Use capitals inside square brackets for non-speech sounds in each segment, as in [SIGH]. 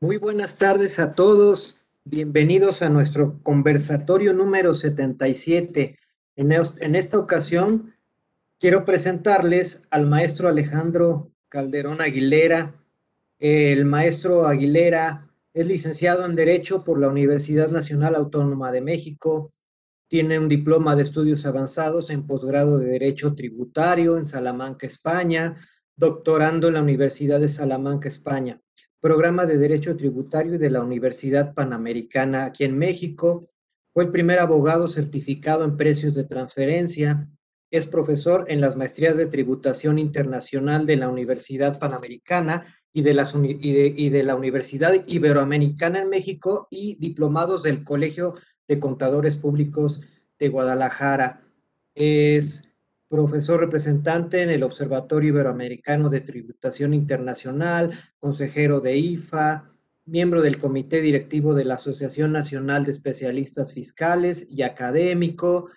Muy buenas tardes a todos. Bienvenidos a nuestro conversatorio número 77. En, en esta ocasión quiero presentarles al maestro Alejandro Calderón Aguilera. El maestro Aguilera es licenciado en Derecho por la Universidad Nacional Autónoma de México. Tiene un diploma de estudios avanzados en posgrado de Derecho Tributario en Salamanca, España, doctorando en la Universidad de Salamanca, España programa de Derecho Tributario de la Universidad Panamericana aquí en México. Fue el primer abogado certificado en precios de transferencia. Es profesor en las maestrías de tributación internacional de la Universidad Panamericana y de, y de la Universidad Iberoamericana en México y diplomados del Colegio de Contadores Públicos de Guadalajara. Es profesor representante en el Observatorio Iberoamericano de Tributación Internacional, consejero de IFA, miembro del Comité Directivo de la Asociación Nacional de Especialistas Fiscales y académico,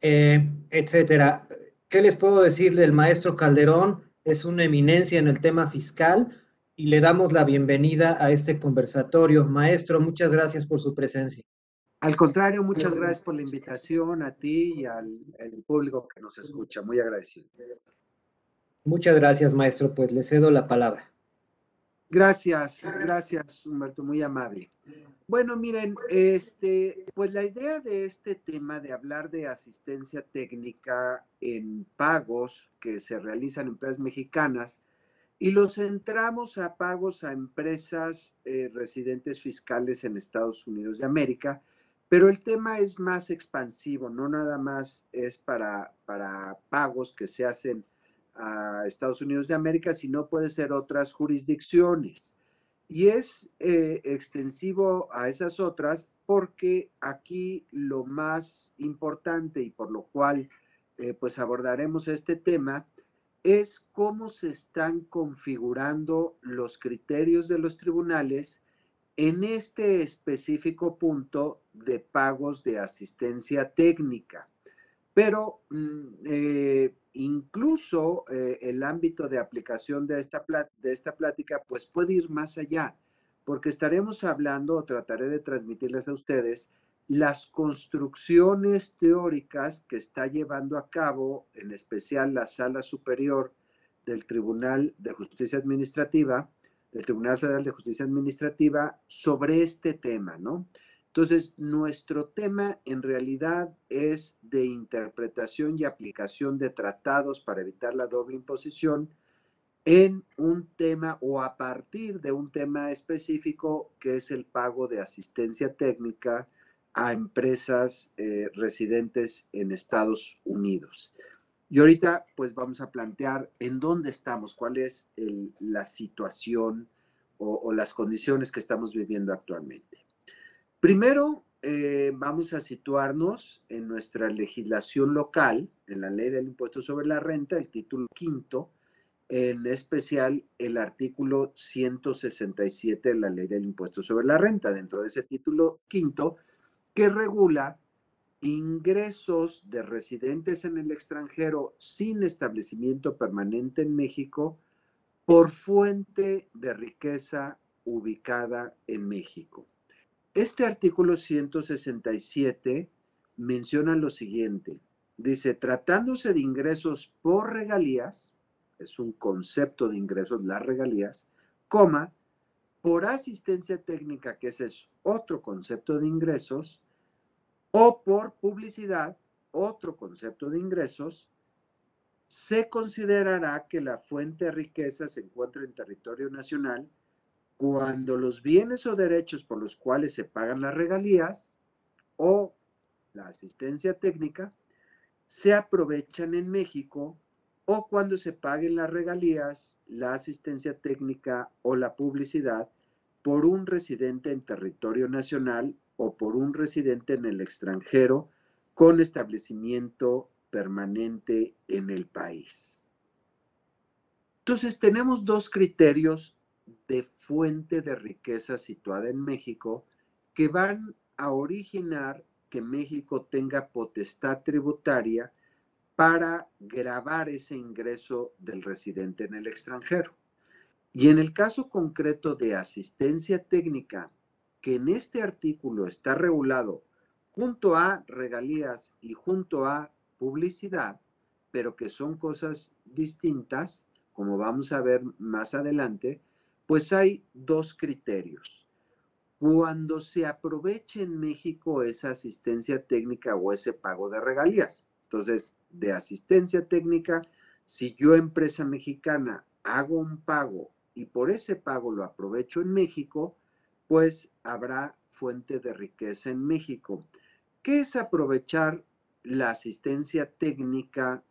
eh, etcétera. ¿Qué les puedo decir del maestro Calderón? Es una eminencia en el tema fiscal y le damos la bienvenida a este conversatorio. Maestro, muchas gracias por su presencia. Al contrario, muchas gracias por la invitación a ti y al, público que nos escucha. Muy agradecido. Muchas gracias, maestro. Pues le cedo la palabra. Gracias, gracias, Humberto, muy amable. Bueno, miren, este, pues la idea de este tema de hablar de asistencia técnica en pagos que se realizan en empresas mexicanas y los centramos a pagos a empresas eh, residentes fiscales en Estados Unidos de América, pero el tema es más expansivo, no nada más es para, para pagos que se hacen a Estados Unidos de América, sino puede ser otras jurisdicciones. Y es eh, extensivo a esas otras porque aquí lo más importante y por lo cual eh, pues abordaremos este tema es cómo se están configurando los criterios de los tribunales en este específico punto de pagos de asistencia técnica. Pero mm, eh, incluso eh, el ámbito de aplicación de esta, de esta plática pues puede ir más allá, porque estaremos hablando o trataré de transmitirles a ustedes las construcciones teóricas que está llevando a cabo, en especial la Sala Superior del Tribunal de Justicia Administrativa, del Tribunal Federal de Justicia Administrativa sobre este tema, ¿no? Entonces, nuestro tema en realidad es de interpretación y aplicación de tratados para evitar la doble imposición en un tema o a partir de un tema específico que es el pago de asistencia técnica a empresas eh, residentes en Estados Unidos. Y ahorita pues vamos a plantear en dónde estamos, cuál es la situación o, las condiciones que estamos viviendo actualmente. Primero, eh, vamos a situarnos en nuestra legislación local, en la ley del impuesto sobre la renta, el título quinto, en especial el artículo 167 de la ley del impuesto sobre la renta, dentro de ese título quinto, que regula ingresos de residentes en el extranjero sin establecimiento permanente en México por fuente de riqueza ubicada en México. Este artículo 167 menciona lo siguiente. Dice, tratándose de ingresos por regalías, es un concepto de ingresos, las regalías, coma, por asistencia técnica, que ese es otro concepto de ingresos, o por publicidad, otro concepto de ingresos, se considerará que la fuente de riqueza se encuentra en territorio nacional cuando los bienes o derechos por los cuales se pagan las regalías o la asistencia técnica se aprovechan en México o cuando se paguen las regalías, la asistencia técnica o la publicidad por un residente en territorio nacional o por un residente en el extranjero con establecimiento permanente en el país. Entonces, tenemos dos criterios de fuente de riqueza situada en México que van a originar que México tenga potestad tributaria para grabar ese ingreso del residente en el extranjero. Y en el caso concreto de asistencia técnica, que en este artículo está regulado junto a regalías y junto a publicidad, pero que son cosas distintas, como vamos a ver más adelante, pues hay dos criterios. Cuando se aproveche en México esa asistencia técnica o ese pago de regalías. Entonces, de asistencia técnica, si yo empresa mexicana hago un pago y por ese pago lo aprovecho en México, pues habrá fuente de riqueza en México. ¿Qué es aprovechar la asistencia técnica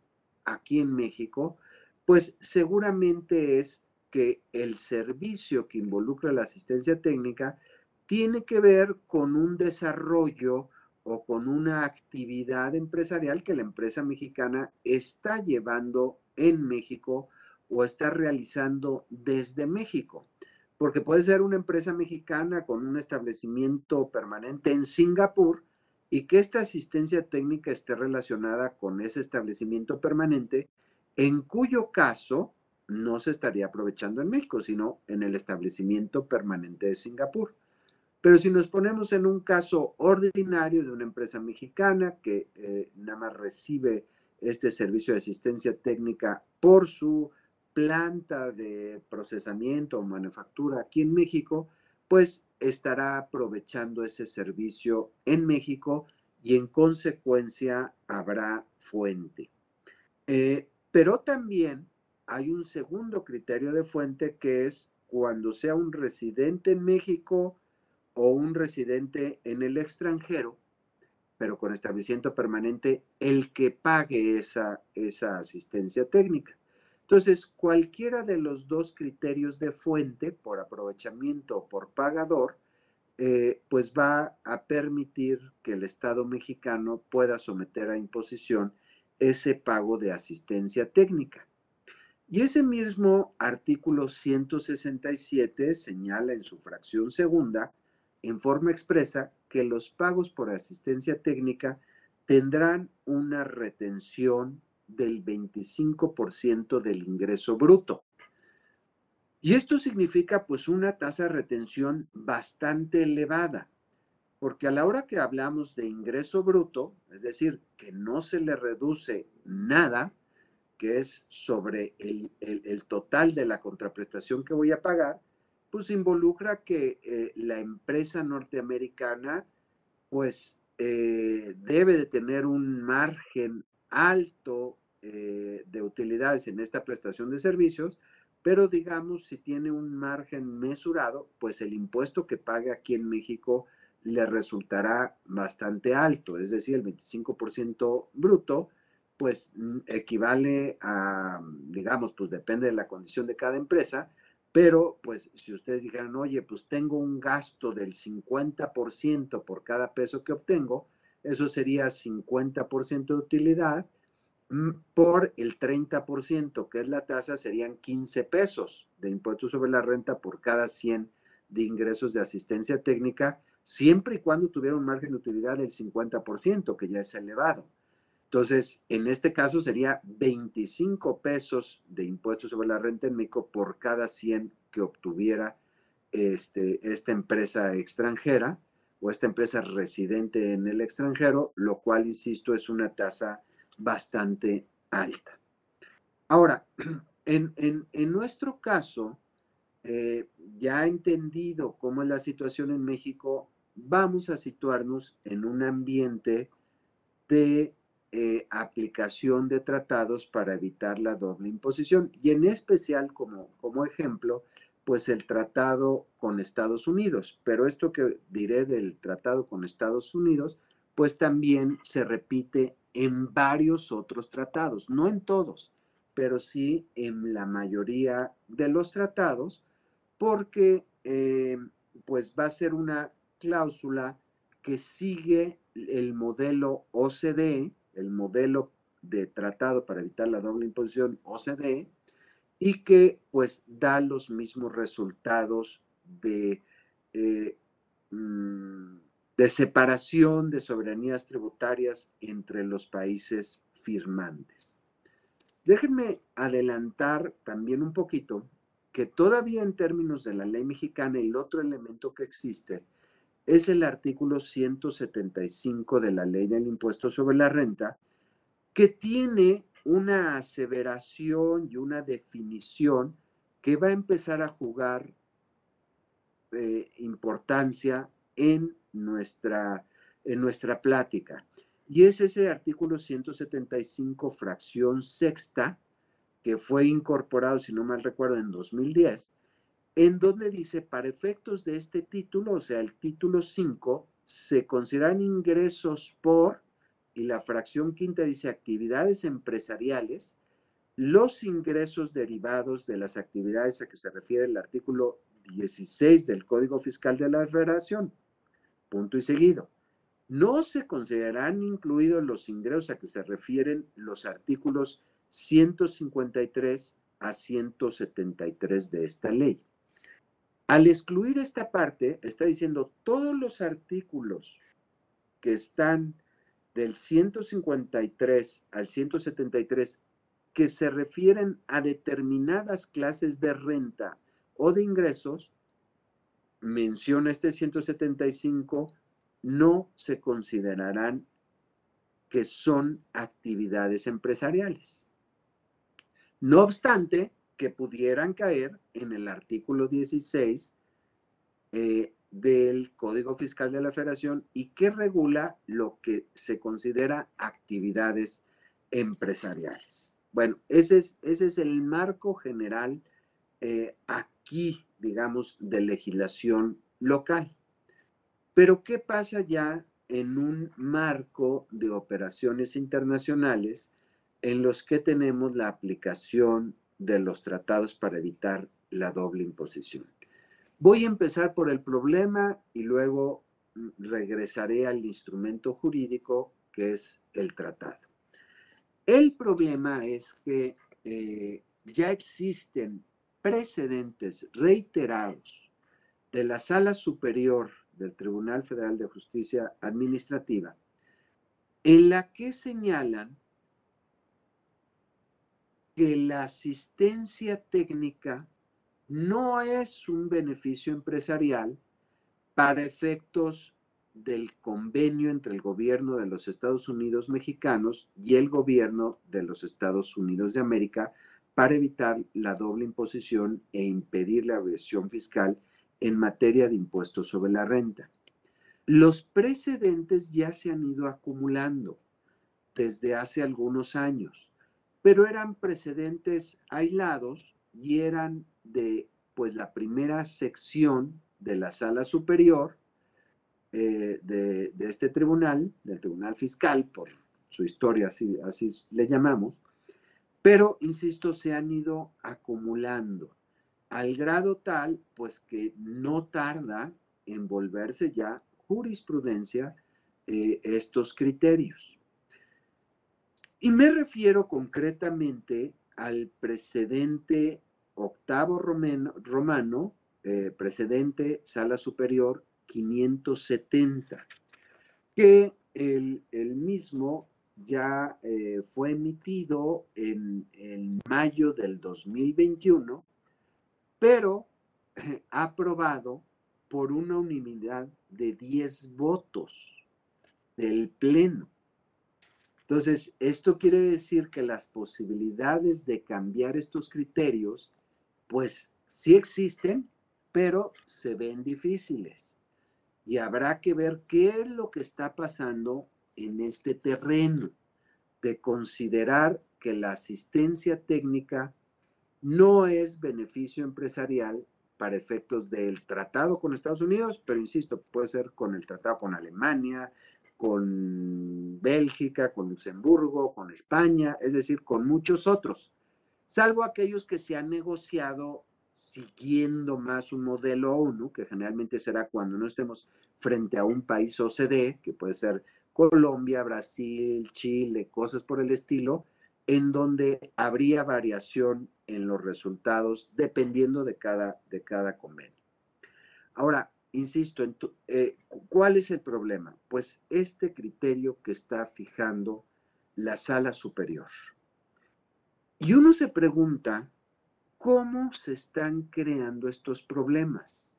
aquí en México? Pues seguramente es que el servicio que involucra la asistencia técnica tiene que ver con un desarrollo o con una actividad empresarial que la empresa mexicana está llevando en México o está realizando desde México. Porque puede ser una empresa mexicana con un establecimiento permanente en Singapur y que esta asistencia técnica esté relacionada con ese establecimiento permanente, en cuyo caso no se estaría aprovechando en México, sino en el establecimiento permanente de Singapur. Pero si nos ponemos en un caso ordinario de una empresa mexicana que eh, nada más recibe este servicio de asistencia técnica por su planta de procesamiento o manufactura aquí en México, pues estará aprovechando ese servicio en México y en consecuencia habrá fuente. Eh, pero también hay un segundo criterio de fuente que es cuando sea un residente en México o un residente en el extranjero, pero con establecimiento permanente, el que pague esa, esa asistencia técnica. Entonces, cualquiera de los dos criterios de fuente, por aprovechamiento o por pagador, eh, pues va a permitir que el Estado mexicano pueda someter a imposición ese pago de asistencia técnica. Y ese mismo artículo 167 señala en su fracción segunda, en forma expresa, que los pagos por asistencia técnica tendrán una retención del 25% del ingreso bruto. Y esto significa pues una tasa de retención bastante elevada, porque a la hora que hablamos de ingreso bruto, es decir, que no se le reduce nada, que es sobre el, total de la contraprestación que voy a pagar, pues involucra que eh, la empresa norteamericana pues eh, debe de tener un margen alto eh, de utilidades en esta prestación de servicios, pero digamos, si tiene un margen mesurado, pues el impuesto que pague aquí en México le resultará bastante alto, es decir, el 25% bruto, pues mm, equivale a, digamos, pues depende de la condición de cada empresa, pero pues si ustedes dijeran, oye, pues tengo un gasto del 50% por cada peso que obtengo, eso sería 50% de utilidad Mm, por el 30%, que es la tasa, serían 15 pesos de impuestos sobre la renta por cada 100 de ingresos de asistencia técnica, siempre y cuando tuviera un margen de utilidad del 50%, que ya es elevado. Entonces, en este caso sería 25 pesos de impuestos sobre la renta en México por cada 100 que obtuviera este, esta empresa extranjera o esta empresa residente en el extranjero, lo cual, insisto, es una tasa bastante alta. Ahora, [CLEARS THROAT] en, nuestro caso, eh, ya entendido cómo es la situación en México, vamos a situarnos en un ambiente de eh, aplicación de tratados para evitar la doble imposición y en especial como, como ejemplo, pues el tratado con Estados Unidos. Pero esto que diré del tratado con Estados Unidos, pues también se repite en varios otros tratados, no en todos, pero sí en la mayoría de los tratados, porque eh, pues va a ser una cláusula que sigue el modelo OCDE, el modelo de tratado para evitar la doble imposición OCDE, y que pues da los mismos resultados de eh, mm, de separación de soberanías tributarias entre los países firmantes. Déjenme adelantar también un poquito que todavía en términos de la ley mexicana, el otro elemento que existe es el artículo 175 de la ley del impuesto sobre la renta, que tiene una aseveración y una definición que va a empezar a jugar eh, importancia en nuestra, en nuestra plática. Y es ese artículo 175, fracción sexta, que fue incorporado, si no mal recuerdo, en 2010, en donde dice, para efectos de este título, o sea, el título 5, se consideran ingresos por, y la fracción quinta dice actividades empresariales, los ingresos derivados de las actividades a que se refiere el artículo 16 del Código Fiscal de la Federación. Punto y seguido. No se considerarán incluidos los ingresos a que se refieren los artículos 153 a 173 de esta ley. Al excluir esta parte, está diciendo todos los artículos que están del 153 al 173 que se refieren a determinadas clases de renta o de ingresos, menciona este 175, no se considerarán que son actividades empresariales. No obstante, que pudieran caer en el artículo 16 eh, del Código Fiscal de la Federación y que regula lo que se considera actividades empresariales. Bueno, ese es, ese es el marco general eh, aquí, digamos, de legislación local. Pero ¿qué pasa ya en un marco de operaciones internacionales en los que tenemos la aplicación de los tratados para evitar la doble imposición? Voy a empezar por el problema y luego regresaré al instrumento jurídico que es el tratado. El problema es que eh, ya existen precedentes reiterados de la Sala Superior del Tribunal Federal de Justicia Administrativa en la que señalan que la asistencia técnica no es un beneficio empresarial para efectos del convenio entre el gobierno de los Estados Unidos mexicanos y el gobierno de los Estados Unidos de América para evitar la doble imposición e impedir la evasión fiscal en materia de impuestos sobre la renta. Los precedentes ya se han ido acumulando desde hace algunos años, pero eran precedentes aislados y eran de pues la primera sección de la sala superior eh, de, este tribunal, del tribunal fiscal, por su historia, así, así le llamamos, pero, insisto, se han ido acumulando al grado tal, pues que no tarda en volverse ya jurisprudencia eh, estos criterios. Y me refiero concretamente al precedente octavo romano, eh, precedente Sala Superior 570, que el, mismo ya eh, fue emitido en, mayo del 2021, pero aprobado por una unanimidad de 10 votos del Pleno. Entonces, esto quiere decir que las posibilidades de cambiar estos criterios, pues sí existen, pero se ven difíciles. Y habrá que ver qué es lo que está pasando en este terreno de considerar que la asistencia técnica no es beneficio empresarial para efectos del tratado con Estados Unidos, pero insisto, puede ser con el tratado con Alemania, con Bélgica, con Luxemburgo, con España, es decir, con muchos otros, salvo aquellos que se han negociado siguiendo más un modelo ONU, que generalmente será cuando no estemos frente a un país OCDE, que puede ser Colombia, Brasil, Chile, cosas por el estilo, en donde habría variación en los resultados dependiendo de cada, de cada convenio. Ahora, insisto, en eh, ¿cuál es el problema? Pues este criterio que está fijando la sala superior. Y uno se pregunta cómo se están creando estos problemas.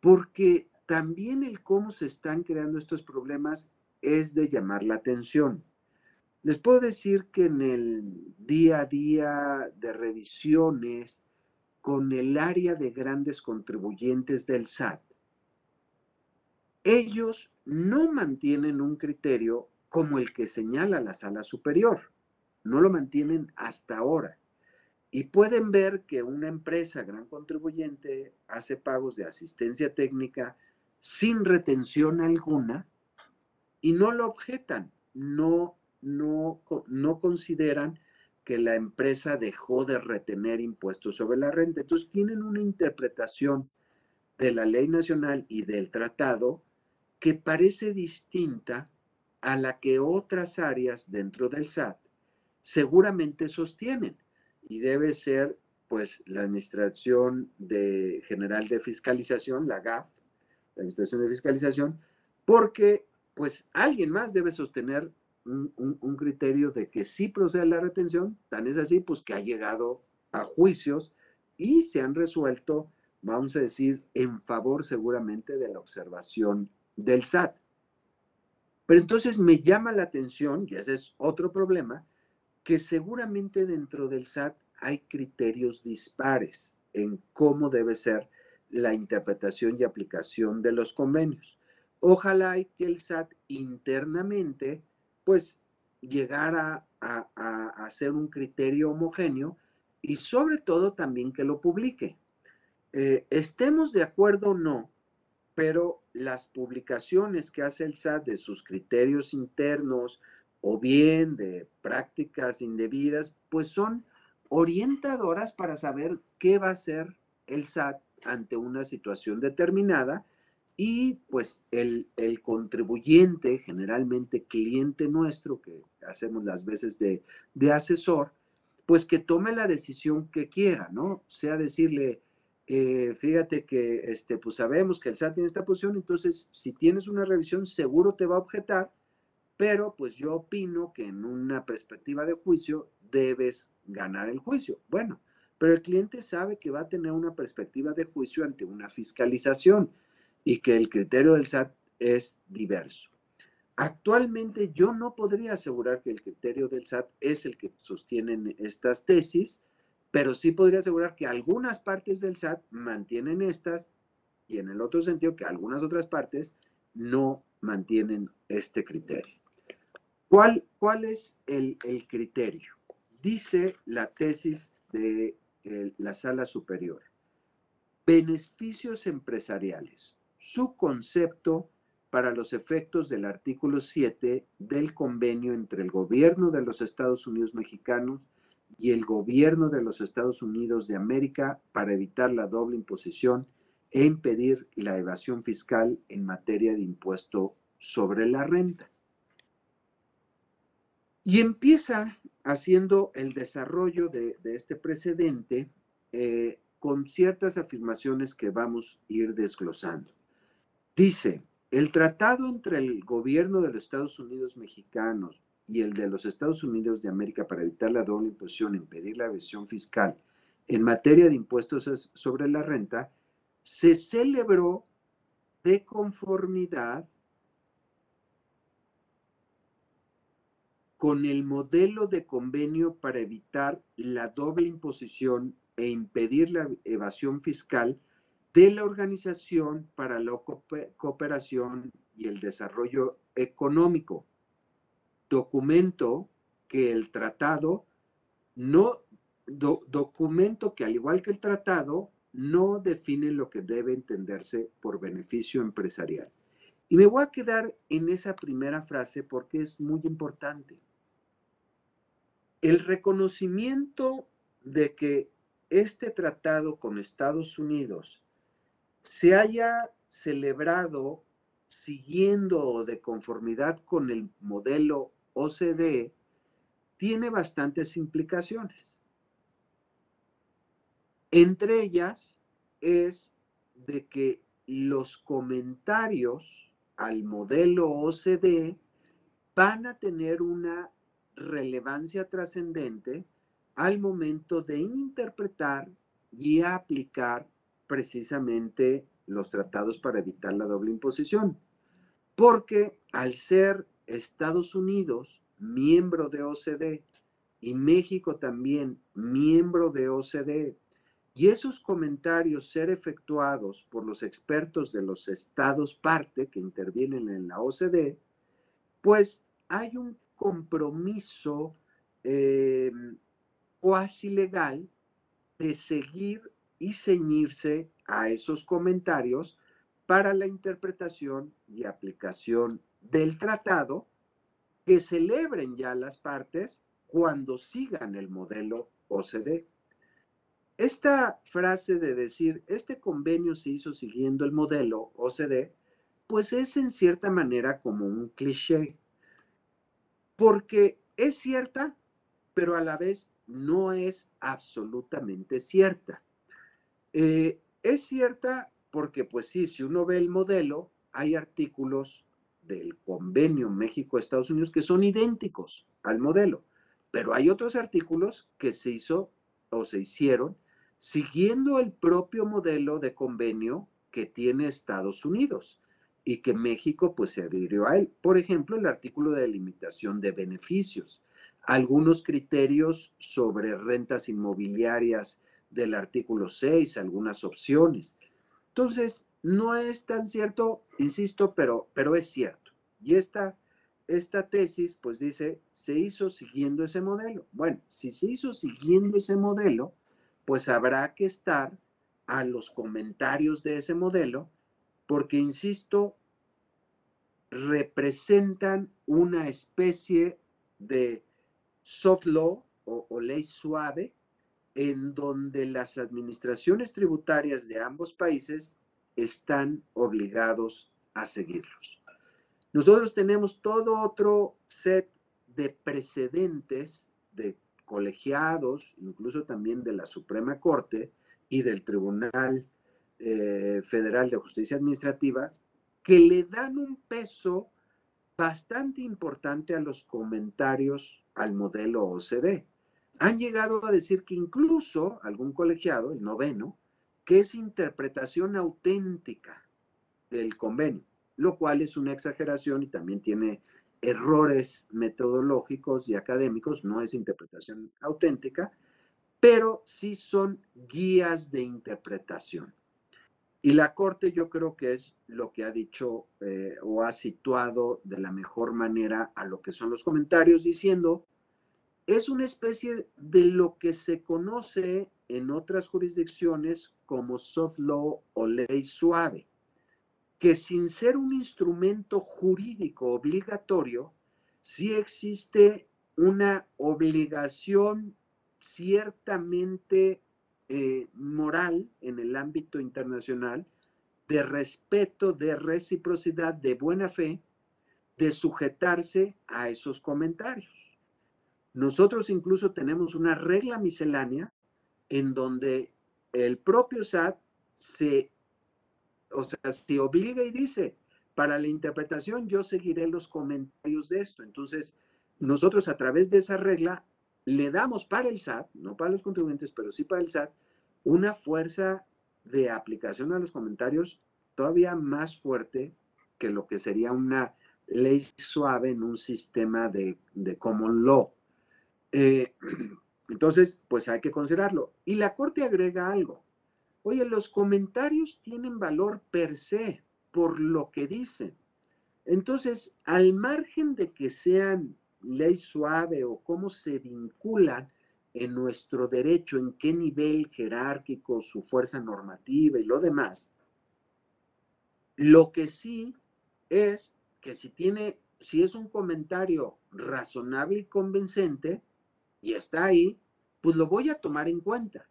Porque también el cómo se están creando estos problemas es de llamar la atención. Les puedo decir que en el día a día de revisiones con el área de grandes contribuyentes del SAT, ellos no mantienen un criterio como el que señala la sala superior. No lo mantienen hasta ahora. Y pueden ver que una empresa gran contribuyente hace pagos de asistencia técnica sin retención alguna y no lo objetan, no, no, no consideran que la empresa dejó de retener impuestos sobre la renta. Entonces tienen una interpretación de la ley nacional y del tratado que parece distinta a la que otras áreas dentro del SAT seguramente sostienen y debe ser pues la Administración de General de Fiscalización, la GAF, la Administración de Fiscalización, porque pues alguien más debe sostener un, un, criterio de que sí procede la retención, tan es así pues que ha llegado a juicios y se han resuelto, vamos a decir, en favor seguramente de la observación del SAT. Pero entonces me llama la atención, y ese es otro problema, que seguramente dentro del SAT hay criterios dispares en cómo debe ser la interpretación y aplicación de los convenios. Ojalá que el SAT internamente, pues, llegara a, hacer un criterio homogéneo y sobre todo también que lo publique. Eh, estemos de acuerdo o no, pero las publicaciones que hace el SAT de sus criterios internos o bien de prácticas indebidas, pues son orientadoras para saber qué va a hacer el SAT ante una situación determinada y pues el, el, contribuyente, generalmente cliente nuestro, que hacemos las veces de, de asesor, pues que tome la decisión que quiera, ¿no? Sea decirle, eh, fíjate que este, pues sabemos que el SAT tiene esta posición, entonces si tienes una revisión seguro te va a objetar, pero pues yo opino que en una perspectiva de juicio debes ganar el juicio. Bueno, pero el cliente sabe que va a tener una perspectiva de juicio ante una fiscalización y que el criterio del SAT es diverso. Actualmente yo no podría asegurar que el criterio del SAT es el que sostienen estas tesis, pero sí podría asegurar que algunas partes del SAT mantienen estas y en el otro sentido que algunas otras partes no mantienen este criterio. ¿Cuál, cuál es el, criterio? Dice la tesis de la sala superior. Beneficios empresariales. Su concepto para los efectos del artículo 7 del convenio entre el gobierno de los Estados Unidos mexicanos y el gobierno de los Estados Unidos de América para evitar la doble imposición e impedir la evasión fiscal en materia de impuesto sobre la renta. Y empieza haciendo el desarrollo de, este precedente eh, con ciertas afirmaciones que vamos a ir desglosando. Dice, el tratado entre el gobierno de los Estados Unidos mexicanos y el de los Estados Unidos de América para evitar la doble imposición impedir la evasión fiscal en materia de impuestos sobre la renta, se celebró de conformidad con el modelo de convenio para evitar la doble imposición e impedir la evasión fiscal de la Organización para la Cooperación y el Desarrollo Económico, documento que el tratado no, documento que al igual que el tratado, no define lo que debe entenderse por beneficio empresarial. Y me voy a quedar en esa primera frase porque es muy importante. El reconocimiento de que este tratado con Estados Unidos se haya celebrado siguiendo de conformidad con el modelo OCDE tiene bastantes implicaciones. Entre ellas es de que los comentarios al modelo OCDE van a tener una relevancia trascendente al momento de interpretar y aplicar precisamente los tratados para evitar la doble imposición. Porque al ser Estados Unidos miembro de OCDE y México también miembro de OCDE, y esos comentarios ser efectuados por los expertos de los estados parte que intervienen en la OCDE, pues hay un compromiso eh, cuasi legal de seguir y ceñirse a esos comentarios para la interpretación y aplicación del tratado que celebren ya las partes cuando sigan el modelo OCDE. Esta frase de decir, este convenio se hizo siguiendo el modelo OCDE, pues es en cierta manera como un cliché, porque es cierta, pero a la vez no es absolutamente cierta. Eh, es cierta porque, pues sí, si uno ve el modelo, hay artículos del convenio México-Estados Unidos que son idénticos al modelo, pero hay otros artículos que se hizo o se hicieron siguiendo el propio modelo de convenio que tiene Estados Unidos y que México pues se adhirió a él. Por ejemplo, el artículo de limitación de beneficios, algunos criterios sobre rentas inmobiliarias del artículo 6, algunas opciones. Entonces, no es tan cierto, insisto, pero, pero es cierto. Y esta, esta tesis pues dice, se hizo siguiendo ese modelo. Bueno, si se hizo siguiendo ese modelo, pues habrá que estar a los comentarios de ese modelo, porque, insisto, representan una especie de soft law o, ley suave en donde las administraciones tributarias de ambos países están obligados a seguirlos. Nosotros tenemos todo otro set de precedentes de colegiados, incluso también de la Suprema Corte y del Tribunal eh, Federal de Justicia Administrativa, que le dan un peso bastante importante a los comentarios al modelo OCDE. Han llegado a decir que incluso algún colegiado, el noveno, que es interpretación auténtica del convenio, lo cual es una exageración y también tiene errores metodológicos y académicos, no es interpretación auténtica, pero sí son guías de interpretación. Y la Corte yo creo que es lo que ha dicho eh, o ha situado de la mejor manera a lo que son los comentarios, diciendo, es una especie de lo que se conoce en otras jurisdicciones como soft law o ley suave que sin ser un instrumento jurídico obligatorio, sí existe una obligación ciertamente eh, moral en el ámbito internacional de respeto, de reciprocidad, de buena fe, de sujetarse a esos comentarios. Nosotros incluso tenemos una regla miscelánea en donde el propio SAT se o sea, si obliga y dice, para la interpretación yo seguiré los comentarios de esto. Entonces, nosotros a través de esa regla le damos para el SAT, no para los contribuyentes, pero sí para el SAT, una fuerza de aplicación a los comentarios todavía más fuerte que lo que sería una ley suave en un sistema de, common law. Eh, [CLEARS THROAT] entonces, pues hay que considerarlo. Y la Corte agrega algo. Oye, los comentarios tienen valor per se por lo que dicen. Entonces, al margen de que sean ley suave o cómo se vinculan en nuestro derecho, en qué nivel jerárquico, su fuerza normativa y lo demás, lo que sí es que si tiene, si es un comentario razonable y convincente y está ahí, pues lo voy a tomar en cuenta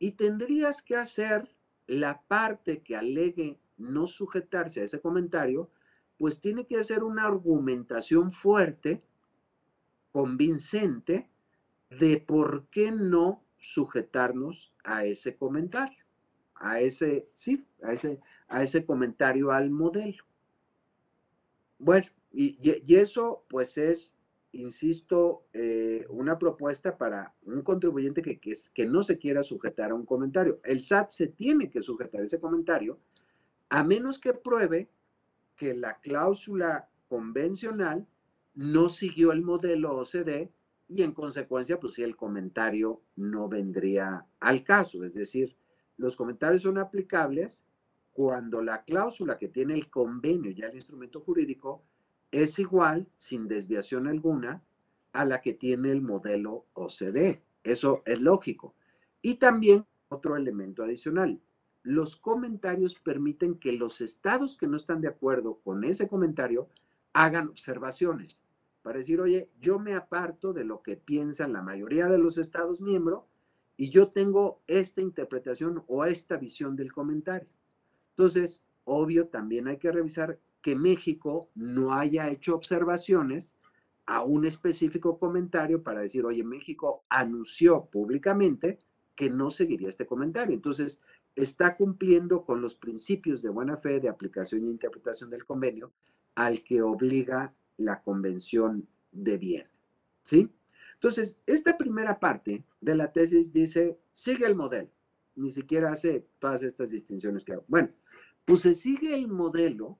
y tendrías que hacer la parte que alegue no sujetarse a ese comentario, pues tiene que hacer una argumentación fuerte, convincente, de por qué no sujetarnos a ese comentario, a ese, sí, a ese, a ese comentario al modelo. Bueno, y, y eso pues es insisto, eh, una propuesta para un contribuyente que, que, que no se quiera sujetar a un comentario. El SAT se tiene que sujetar a ese comentario a menos que pruebe que la cláusula convencional no siguió el modelo OCDE y en consecuencia, pues sí, el comentario no vendría al caso. Es decir, los comentarios son aplicables cuando la cláusula que tiene el convenio, ya el instrumento jurídico, es igual, sin desviación alguna, a la que tiene el modelo OCDE. Eso es lógico. Y también otro elemento adicional. Los comentarios permiten que los estados que no están de acuerdo con ese comentario hagan observaciones para decir, oye, yo me aparto de lo que piensan la mayoría de los estados miembros y yo tengo esta interpretación o esta visión del comentario. Entonces, obvio, también hay que revisar que México no haya hecho observaciones a un específico comentario para decir, oye, México anunció públicamente que no seguiría este comentario. Entonces, está cumpliendo con los principios de buena fe de aplicación e interpretación del convenio al que obliga la convención de bien. ¿Sí? Entonces, esta primera parte de la tesis dice, sigue el modelo. Ni siquiera hace todas estas distinciones que hago. Bueno, pues se sigue el modelo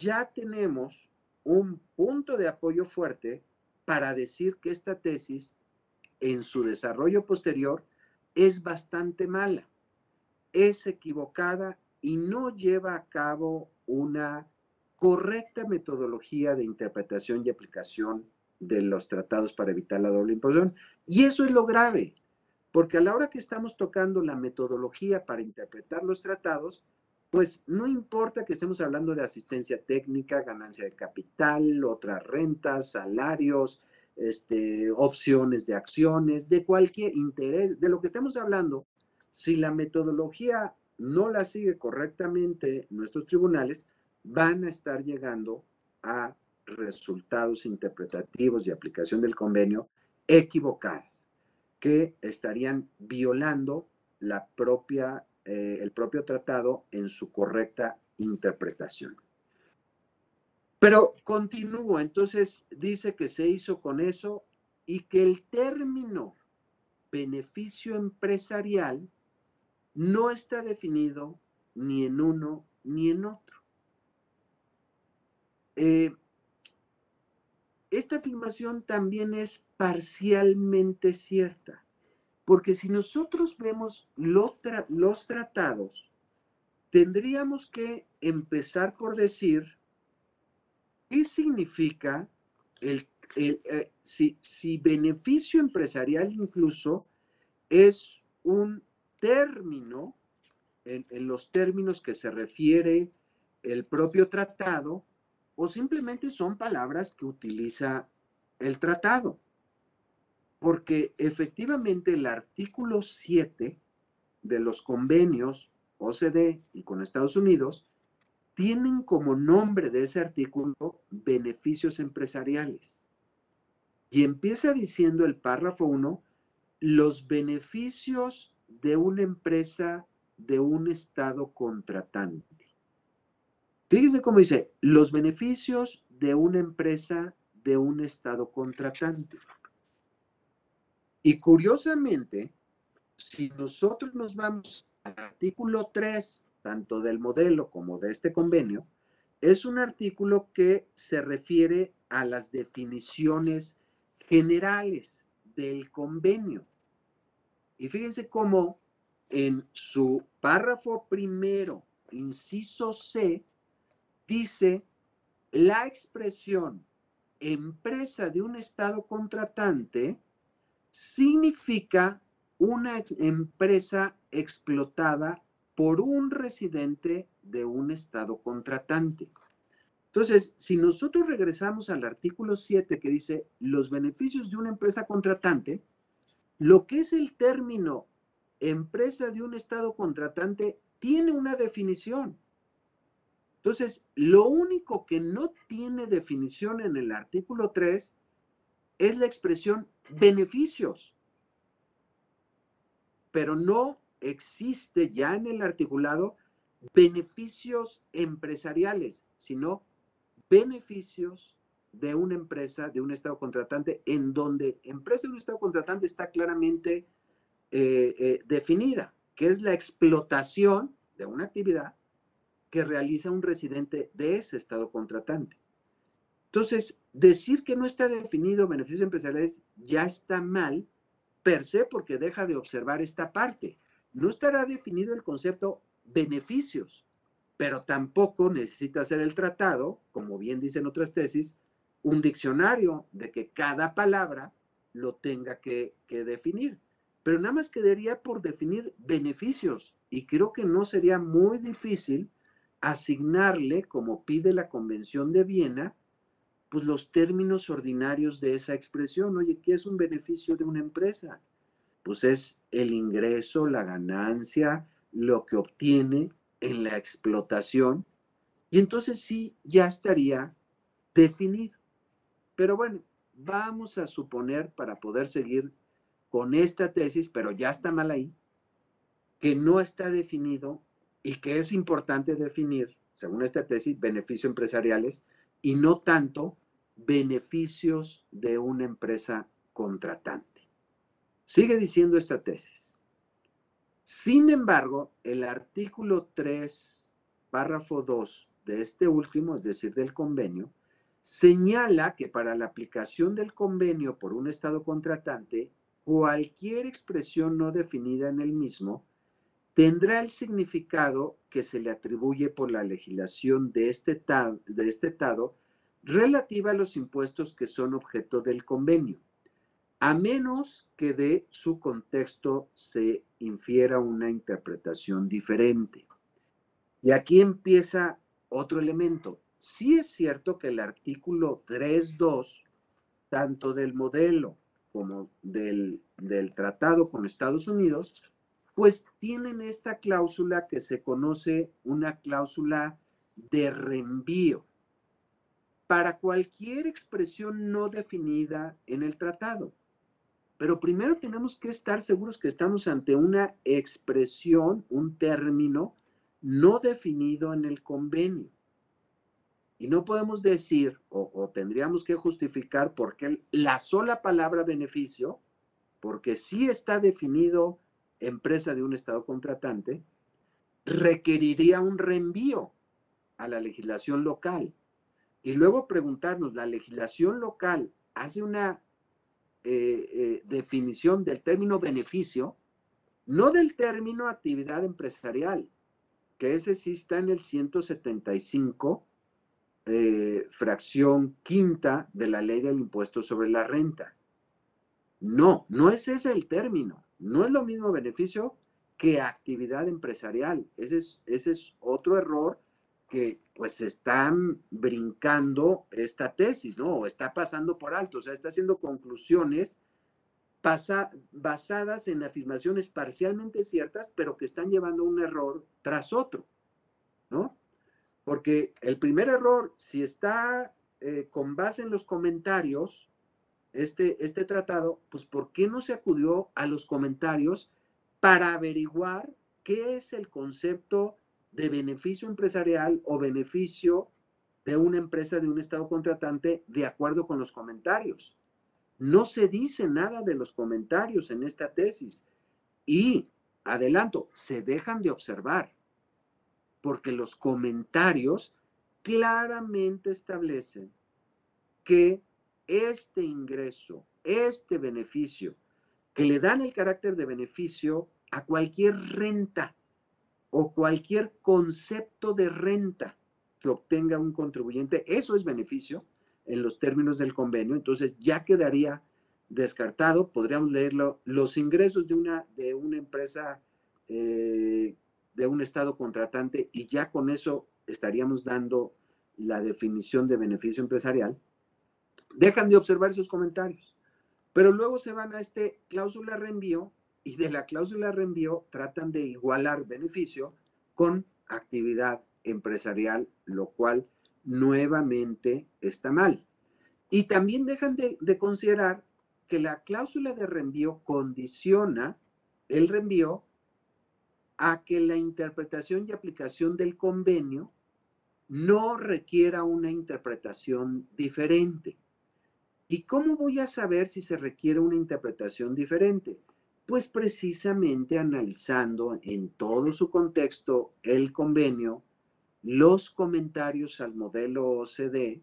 ya tenemos un punto de apoyo fuerte para decir que esta tesis en su desarrollo posterior es bastante mala, es equivocada y no lleva a cabo una correcta metodología de interpretación y aplicación de los tratados para evitar la doble imposición. Y eso es lo grave, porque a la hora que estamos tocando la metodología para interpretar los tratados, pues no importa que estemos hablando de asistencia técnica, ganancia de capital, otras rentas, salarios, este, opciones de acciones, de cualquier interés, de lo que estemos hablando, si la metodología no la sigue correctamente nuestros tribunales, van a estar llegando a resultados interpretativos de aplicación del convenio equivocadas, que estarían violando la propia eh, el propio tratado en su correcta interpretación. Pero continúo, entonces dice que se hizo con eso y que el término beneficio empresarial no está definido ni en uno ni en otro. Eh, esta afirmación también es parcialmente cierta. Porque si nosotros vemos los, tratados, tendríamos que empezar por decir qué significa el, eh, si, beneficio empresarial incluso es un término, en, los términos que se refiere el propio tratado, o simplemente son palabras que utiliza el tratado porque efectivamente el artículo 7 de los convenios OCDE y con Estados Unidos tienen como nombre de ese artículo beneficios empresariales. Y empieza diciendo el párrafo 1, los beneficios de una empresa de un Estado contratante. Fíjese cómo dice, los beneficios de una empresa de un Estado contratante. Y curiosamente, si nosotros nos vamos al artículo 3, tanto del modelo como de este convenio, es un artículo que se refiere a las definiciones generales del convenio. Y fíjense cómo en su párrafo primero, inciso C, dice la expresión empresa de un Estado contratante significa una empresa explotada por un residente de un estado contratante. Entonces, si nosotros regresamos al artículo 7 que dice los beneficios de una empresa contratante, lo que es el término empresa de un estado contratante tiene una definición. Entonces, lo único que no tiene definición en el artículo 3 es la expresión beneficios. Pero no existe ya en el articulado beneficios empresariales, sino beneficios de una empresa, de un Estado contratante, en donde empresa de un Estado contratante está claramente eh, eh, definida, que es la explotación de una actividad que realiza un residente de ese Estado contratante. Entonces, decir que no está definido beneficios empresariales ya está mal per se porque deja de observar esta parte. No estará definido el concepto beneficios, pero tampoco necesita ser el tratado, como bien dicen otras tesis, un diccionario de que cada palabra lo tenga que, que definir. Pero nada más quedaría por definir beneficios y creo que no sería muy difícil asignarle, como pide la Convención de Viena, pues los términos ordinarios de esa expresión. Oye, ¿qué es un beneficio de una empresa? Pues es el ingreso, la ganancia, lo que obtiene en la explotación. Y entonces sí, ya estaría definido. Pero bueno, vamos a suponer para poder seguir con esta tesis, pero ya está mal ahí, que no está definido y que es importante definir, según esta tesis, beneficios empresariales y no tanto beneficios de una empresa contratante. Sigue diciendo esta tesis. Sin embargo, el artículo 3, párrafo 2 de este último, es decir, del convenio, señala que para la aplicación del convenio por un Estado contratante, cualquier expresión no definida en el mismo tendrá el significado que se le atribuye por la legislación de este, de este Estado relativa a los impuestos que son objeto del convenio, a menos que de su contexto se infiera una interpretación diferente. Y aquí empieza otro elemento. Sí es cierto que el artículo 3.2, tanto del modelo como del, del tratado con Estados Unidos, pues tienen esta cláusula que se conoce una cláusula de reenvío para cualquier expresión no definida en el tratado. Pero primero tenemos que estar seguros que estamos ante una expresión, un término no definido en el convenio. Y no podemos decir, o, tendríamos que justificar por qué la sola palabra beneficio, porque sí está definido empresa de un Estado contratante, requeriría un reenvío a la legislación local y luego preguntarnos, ¿la legislación local hace una eh, eh, definición del término beneficio? No del término actividad empresarial, que ese sí está en el 175, eh, fracción quinta de la ley del impuesto sobre la renta. No, no es ese el término. No es lo mismo beneficio que actividad empresarial. Ese es, ese es otro error que pues están brincando esta tesis, ¿no? Está pasando por alto, o sea, está haciendo conclusiones basadas en afirmaciones parcialmente ciertas, pero que están llevando un error tras otro, ¿no? Porque el primer error, si está eh, con base en los comentarios, este, este tratado, pues ¿por qué no se acudió a los comentarios para averiguar qué es el concepto de beneficio empresarial o beneficio de una empresa de un Estado contratante de acuerdo con los comentarios. No se dice nada de los comentarios en esta tesis y, adelanto, se dejan de observar porque los comentarios claramente establecen que este ingreso, este beneficio, que le dan el carácter de beneficio a cualquier renta o cualquier concepto de renta que obtenga un contribuyente, eso es beneficio en los términos del convenio, entonces ya quedaría descartado, podríamos leerlo, los ingresos de una, de una empresa, eh, de un Estado contratante, y ya con eso estaríamos dando la definición de beneficio empresarial, dejan de observar sus comentarios, pero luego se van a este cláusula reenvío y de la cláusula reenvío tratan de igualar beneficio con actividad empresarial, lo cual nuevamente está mal. Y también dejan de, considerar que la cláusula de reenvío condiciona el reenvío a que la interpretación y aplicación del convenio no requiera una interpretación diferente. ¿Y cómo voy a saber si se requiere una interpretación diferente? Pues precisamente analizando en todo su contexto el convenio, los comentarios al modelo OCDE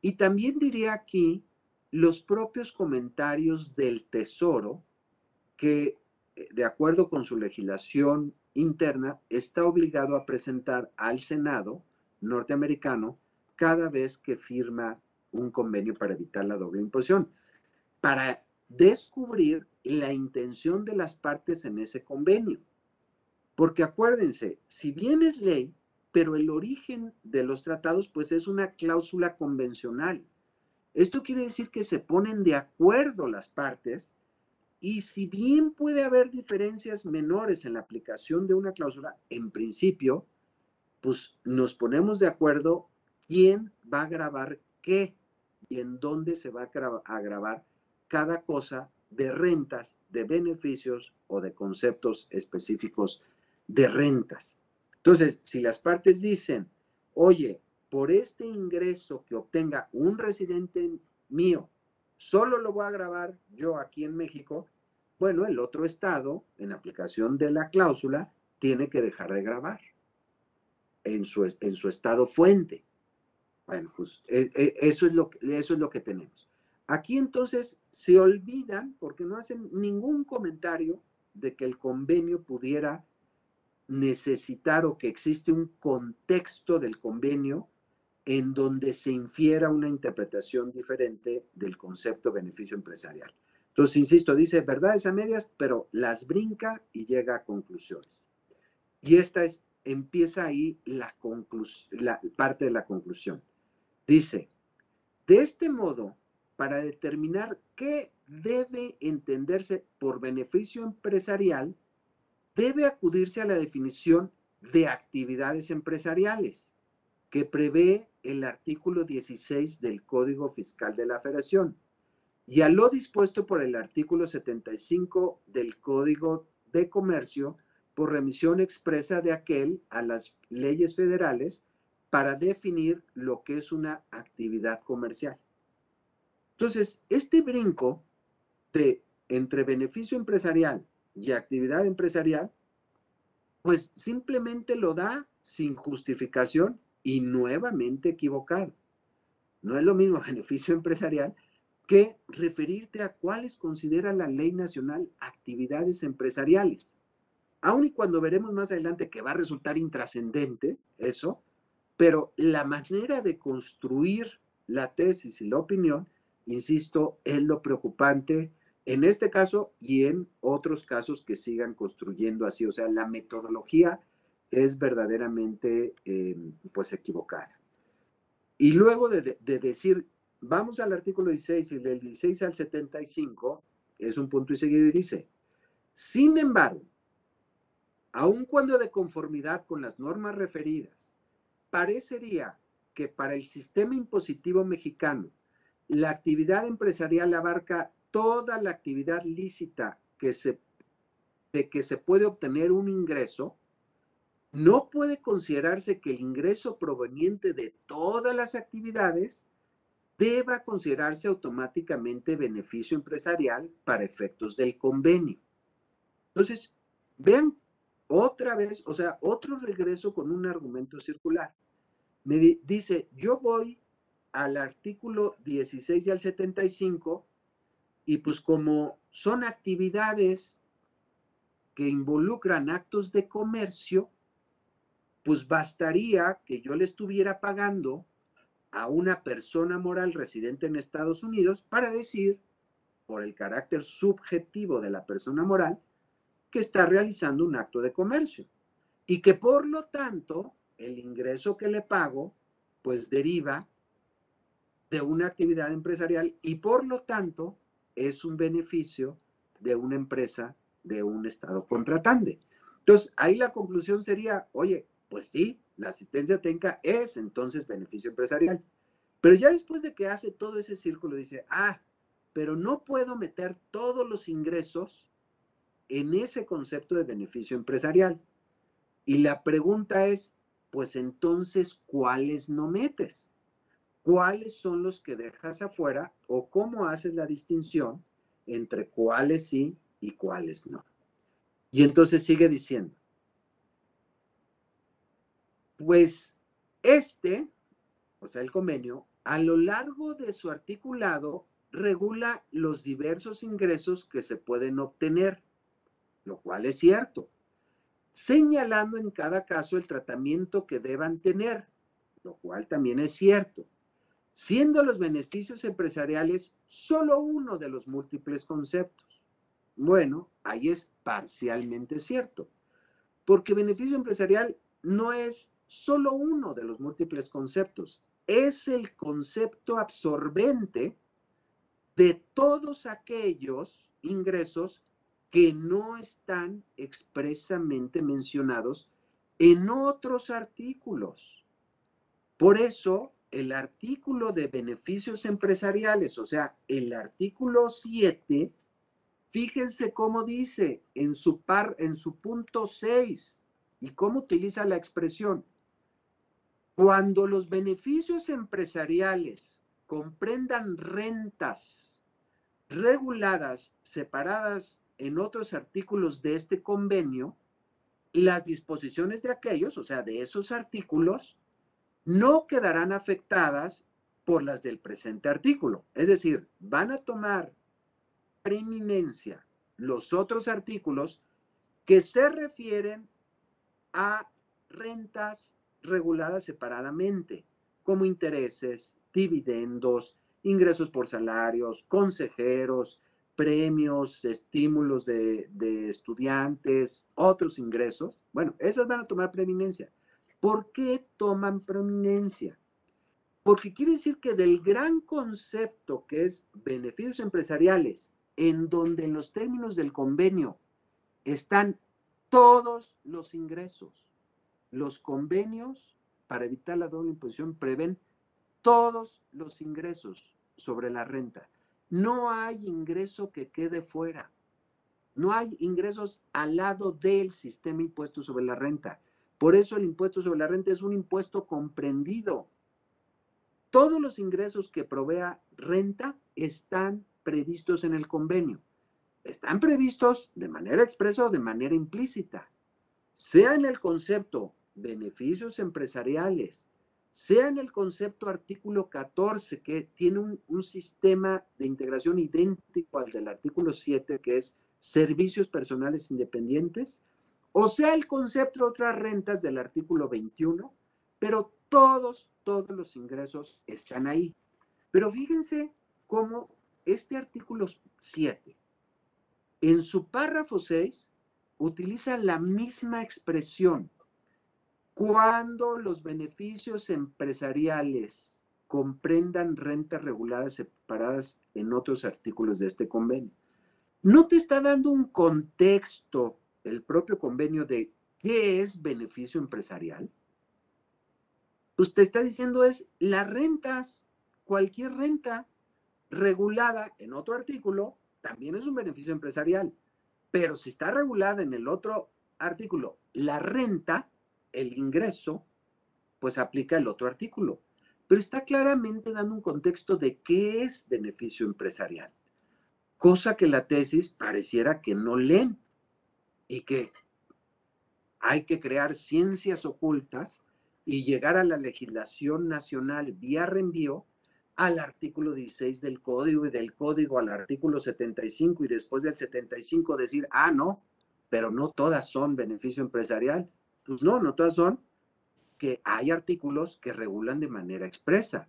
y también diría aquí los propios comentarios del Tesoro que, eh, de acuerdo con su legislación interna, está obligado a presentar al Senado norteamericano cada vez que firma un convenio para evitar la doble imposición, para descubrir la intención de las partes en ese convenio. Porque acuérdense, si bien es ley, pero el origen de los tratados pues es una cláusula convencional. Esto quiere decir que se ponen de acuerdo las partes y si bien puede haber diferencias menores en la aplicación de una cláusula, en principio, pues nos ponemos de acuerdo quién va a grabar qué y en dónde se va a grabar cada cosa de rentas, de beneficios o de conceptos específicos de rentas. Entonces, si las partes dicen, oye, por este ingreso que obtenga un residente mío, solo lo voy a grabar yo aquí en México, bueno, el otro estado, en aplicación de la cláusula, tiene que dejar de grabar en su, en su estado fuente. Bueno, pues e, e, eso, es lo, eso es lo que tenemos. Aquí entonces se olvidan, porque no hacen ningún comentario de que el convenio pudiera necesitar o que existe un contexto del convenio en donde se infiera una interpretación diferente del concepto beneficio empresarial. Entonces, insisto, dice verdades a medias, pero las brinca y llega a conclusiones. Y esta es, empieza ahí la, la parte de la conclusión. Dice, de este modo, para determinar qué debe entenderse por beneficio empresarial, debe acudirse a la definición de actividades empresariales que prevé el artículo 16 del Código Fiscal de la Federación y a lo dispuesto por el artículo 75 del Código de Comercio por remisión expresa de aquel a las leyes federales para definir lo que es una actividad comercial. Entonces, este brinco de entre beneficio empresarial y actividad empresarial, pues simplemente lo da sin justificación y nuevamente equivocado. No es lo mismo [LAUGHS] beneficio empresarial que referirte a cuáles considera la ley nacional actividades empresariales. Aun y cuando veremos más adelante que va a resultar intrascendente eso, pero la manera de construir la tesis y la opinión, insisto, es lo preocupante en este caso y en otros casos que sigan construyendo así. O sea, la metodología es verdaderamente eh, pues equivocada. Y luego de, de, decir, vamos al artículo 16 y del 16 al 75, es un punto y seguido y dice, sin embargo, aun cuando de conformidad con las normas referidas, parecería que para el sistema impositivo mexicano, la actividad empresarial abarca toda la actividad lícita que se, de que se puede obtener un ingreso, no puede considerarse que el ingreso proveniente de todas las actividades deba considerarse automáticamente beneficio empresarial para efectos del convenio. Entonces, vean otra vez, o sea, otro regreso con un argumento circular. Me dice, yo voy al artículo 16 y al 75 y pues como son actividades que involucran actos de comercio, pues bastaría que yo le estuviera pagando a una persona moral residente en Estados Unidos para decir, por el carácter subjetivo de la persona moral, que está realizando un acto de comercio. Y que por lo tanto el ingreso que le pago pues deriva de una actividad empresarial y por lo tanto es un beneficio de una empresa de un estado contratante. Entonces, ahí la conclusión sería, oye, pues sí, la asistencia técnica es entonces beneficio empresarial. Pero ya después de que hace todo ese círculo, dice, ah, pero no puedo meter todos los ingresos en ese concepto de beneficio empresarial. Y la pregunta es, pues entonces, ¿cuáles no metes? ¿Cuáles son los que dejas afuera o cómo haces la distinción entre cuáles sí y cuáles no? Y entonces sigue diciendo, pues este, o sea, el convenio, a lo largo de su articulado regula los diversos ingresos que se pueden obtener, lo cual es cierto, señalando en cada caso el tratamiento que deban tener, lo cual también es cierto, siendo los beneficios empresariales solo uno de los múltiples conceptos. Bueno, ahí es parcialmente cierto, porque beneficio empresarial no es solo uno de los múltiples conceptos, es el concepto absorbente de todos aquellos ingresos que no están expresamente mencionados en otros artículos. Por eso, el artículo de beneficios empresariales, o sea, el artículo 7, fíjense cómo dice en su, par, en su punto 6 y cómo utiliza la expresión. Cuando los beneficios empresariales comprendan rentas reguladas, separadas en otros artículos de este convenio, las disposiciones de aquellos, o sea, de esos artículos, no quedarán afectadas por las del presente artículo. Es decir, van a tomar preeminencia los otros artículos que se refieren a rentas reguladas separadamente, como intereses, dividendos, ingresos por salarios, consejeros, premios, estímulos de, estudiantes, otros ingresos. Bueno, esas van a tomar preeminencia. ¿Por qué toman preeminencia? Porque quiere decir que del gran concepto que es beneficios empresariales, en donde en los términos del convenio están todos los ingresos, los convenios para evitar la doble imposición prevén todos los ingresos sobre la renta. No hay ingreso que quede fuera. No hay ingresos al lado del sistema impuesto sobre la renta. Por eso el impuesto sobre la renta es un impuesto comprendido. Todos los ingresos que provea renta están previstos en el convenio. Están previstos de manera expresa o de manera implícita. Sea en el concepto beneficios empresariales, sea en el concepto artículo 14, que tiene un, sistema de integración idéntico al del artículo 7, que es servicios personales independientes, o sea el concepto de otras rentas del artículo 21, pero todos, todos los ingresos están ahí. Pero fíjense cómo este artículo 7, en su párrafo 6, utiliza la misma expresión cuando los beneficios empresariales comprendan rentas reguladas separadas en otros artículos de este convenio. No te está dando un contexto el propio convenio de qué es beneficio empresarial. Pues te está diciendo es las rentas, cualquier renta regulada en otro artículo también es un beneficio empresarial. Pero si está regulada en el otro artículo, la renta, el ingreso, pues aplica el otro artículo. Pero está claramente dando un contexto de qué es beneficio empresarial, cosa que la tesis pareciera que no leen y que hay que crear ciencias ocultas y llegar a la legislación nacional vía reenvío al artículo 16 del código y del código al artículo 75 y después del 75 decir, ah, no, pero no todas son beneficio empresarial. Pues no, no todas son, que hay artículos que regulan de manera expresa,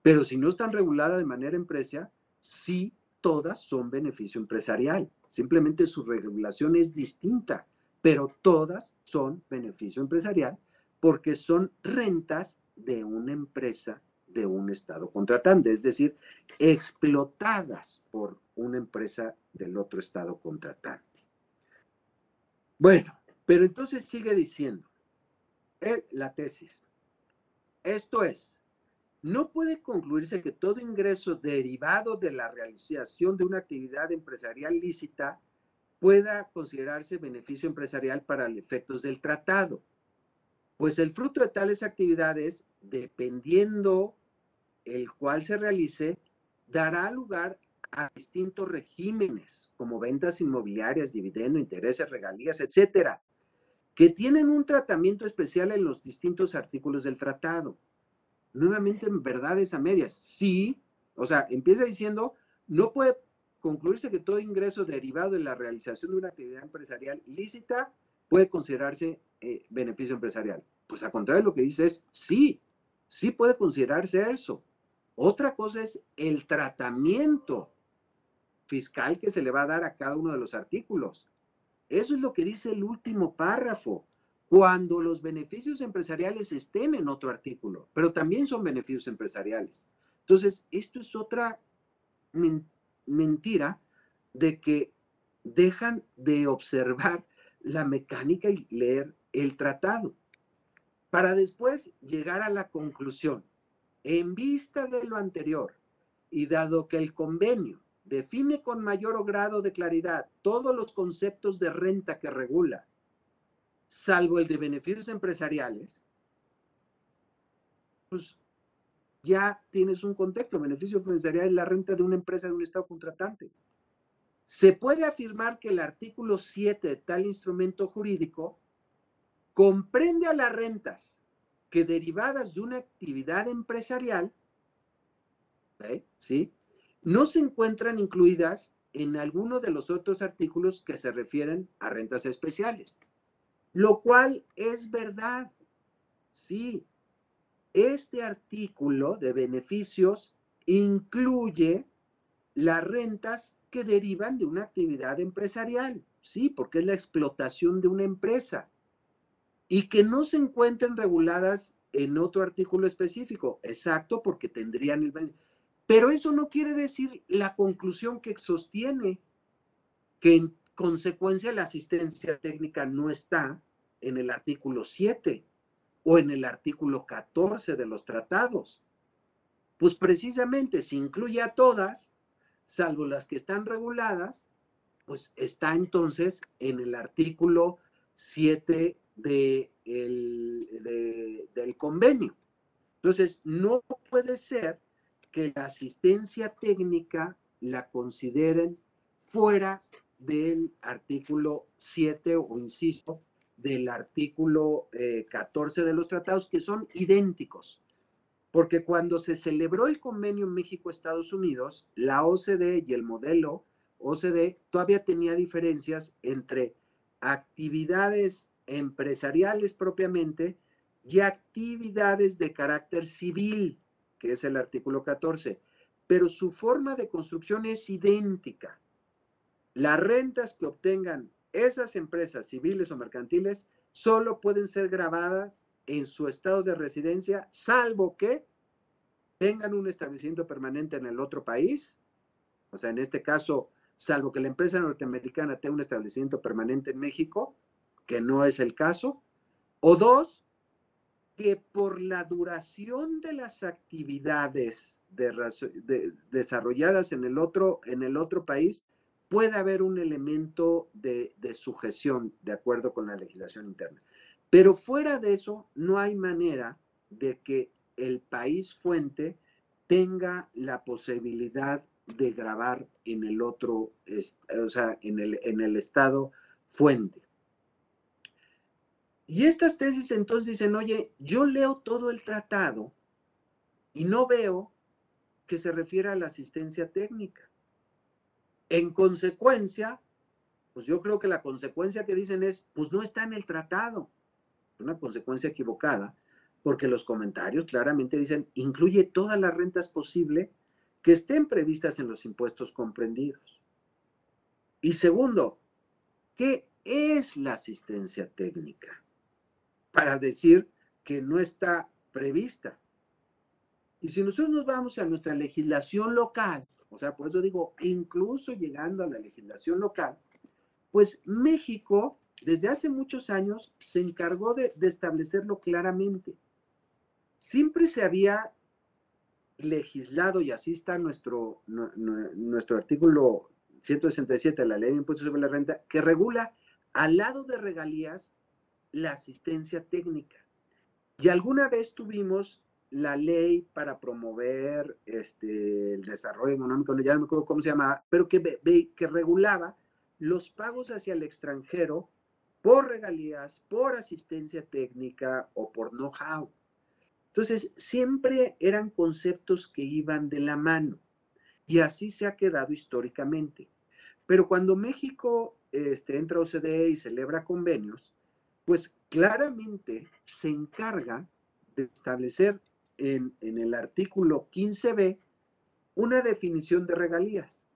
pero si no están reguladas de manera empresa, sí todas son beneficio empresarial. Simplemente su regulación es distinta, pero todas son beneficio empresarial porque son rentas de una empresa de un Estado contratante, es decir, explotadas por una empresa del otro Estado contratante. Bueno, pero entonces sigue diciendo eh, la tesis. Esto es, no puede concluirse que todo ingreso derivado de la realización de una actividad empresarial lícita pueda considerarse beneficio empresarial para efectos del tratado. pues el fruto de tales actividades, dependiendo el cual se realice, dará lugar a distintos regímenes, como ventas inmobiliarias, dividendo, intereses, regalías, etcétera, que tienen un tratamiento especial en los distintos artículos del tratado. Nuevamente, en verdades a medias. Sí, o sea, empieza diciendo, no puede concluirse que todo ingreso derivado de la realización de una actividad empresarial lícita puede considerarse eh, beneficio empresarial. Pues a contrario, lo que dice es, sí, sí puede considerarse eso. Otra cosa es el tratamiento fiscal que se le va a dar a cada uno de los artículos. Eso es lo que dice el último párrafo. Cuando los beneficios empresariales estén en otro artículo, pero también son beneficios empresariales. Entonces, esto es otra mentira de que dejan de observar la mecánica y leer el tratado para después llegar a la conclusión. En vista de lo anterior y dado que el convenio define con mayor grado de claridad todos los conceptos de renta que regula, salvo el de beneficios empresariales, pues ya tienes un contexto. Beneficio empresarial es la renta de una empresa de un Estado contratante. Se puede afirmar que el artículo 7 de tal instrumento jurídico comprende a las rentas que derivadas de una actividad empresarial, ¿eh? ¿sí? No se encuentran incluidas en alguno de los otros artículos que se refieren a rentas especiales, lo cual es verdad. Sí, este artículo de beneficios incluye las rentas que derivan de una actividad empresarial, sí, porque es la explotación de una empresa y que no se encuentren reguladas en otro artículo específico, exacto, porque tendrían el... Pero eso no quiere decir la conclusión que sostiene, que en consecuencia la asistencia técnica no está en el artículo 7 o en el artículo 14 de los tratados. Pues precisamente si incluye a todas, salvo las que están reguladas, pues está entonces en el artículo 7 de del convenio. Entonces, no puede ser que la asistencia técnica la consideren fuera del artículo 7 o insisto, del artículo 14 eh, de los tratados, que son idénticos. Porque cuando se celebró el convenio México-Estados Unidos, la OCDE y el modelo OCDE todavía tenía diferencias entre actividades empresariales propiamente y actividades de carácter civil, que es el artículo 14, pero su forma de construcción es idéntica. Las rentas que obtengan esas empresas civiles o mercantiles solo pueden ser grabadas en su estado de residencia, salvo que tengan un establecimiento permanente en el otro país, o sea, en este caso, salvo que la empresa norteamericana tenga un establecimiento permanente en México, que no es el caso, o dos, que por la duración de las actividades desarrolladas en el, otro, en el otro país, puede haber un elemento de, sujeción de acuerdo con la legislación interna. Pero fuera de eso, no hay manera de que el país fuente tenga la posibilidad de grabar en el otro, o sea, en el, en el estado fuente. Y estas tesis entonces dicen, oye, yo leo todo el tratado y no veo que se refiera a la asistencia técnica. En consecuencia, pues yo creo que la consecuencia que dicen es, pues no está en el tratado. Una consecuencia equivocada, porque los comentarios claramente dicen, incluye todas las rentas posibles que estén previstas en los impuestos comprendidos. Y segundo, ¿qué es la asistencia técnica? Para decir que no está prevista. Y si nosotros nos vamos a nuestra legislación local, o sea, por eso digo, incluso llegando a la legislación local, pues México desde hace muchos años se encargó de, establecerlo claramente. Siempre se había legislado, y así está nuestro, nuestro artículo 167 de la Ley de Impuestos sobre la Renta, que regula al lado de regalías la asistencia técnica. Y alguna vez tuvimos la ley para promover este, el desarrollo económico, ya no me acuerdo cómo se llamaba, pero que, que regulaba los pagos hacia el extranjero por regalías, por asistencia técnica o por know-how. Entonces, siempre eran conceptos que iban de la mano y así se ha quedado históricamente. Pero cuando México este, entra a OCDE y celebra convenios, pues claramente se encarga de establecer en, el artículo 15b una definición de regalías,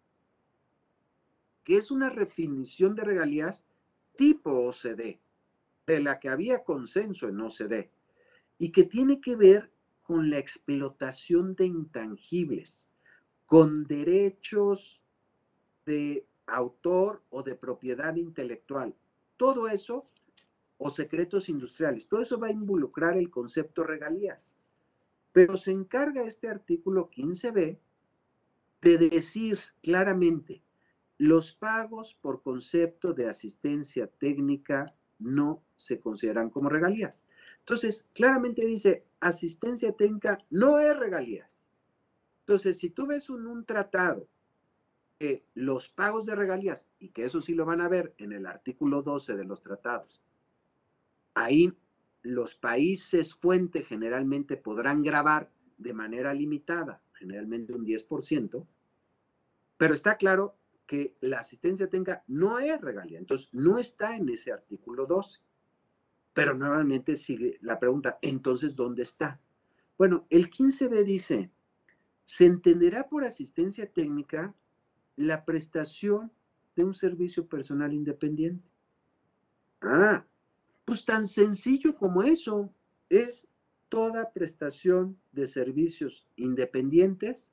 que es una definición de regalías tipo OCDE, de la que había consenso en OCDE, y que tiene que ver con la explotación de intangibles, con derechos de autor o de propiedad intelectual. Todo eso, o secretos industriales, todo eso va a involucrar el concepto regalías. Pero se encarga este artículo 15b de decir claramente, los pagos por concepto de asistencia técnica no se consideran como regalías. Entonces, claramente dice, asistencia técnica no es regalías. Entonces, si tú ves un, un tratado que los pagos de regalías, y que eso sí lo van a ver en el artículo 12 de los tratados, ahí los países fuente generalmente podrán grabar de manera limitada, generalmente un 10%, pero está claro que la asistencia técnica no es regalía, entonces no está en ese artículo 12. Pero nuevamente sigue la pregunta, entonces, ¿dónde está? Bueno, el 15b dice, se entenderá por asistencia técnica la prestación de un servicio personal independiente. Ah, pues tan sencillo como eso es toda prestación de servicios independientes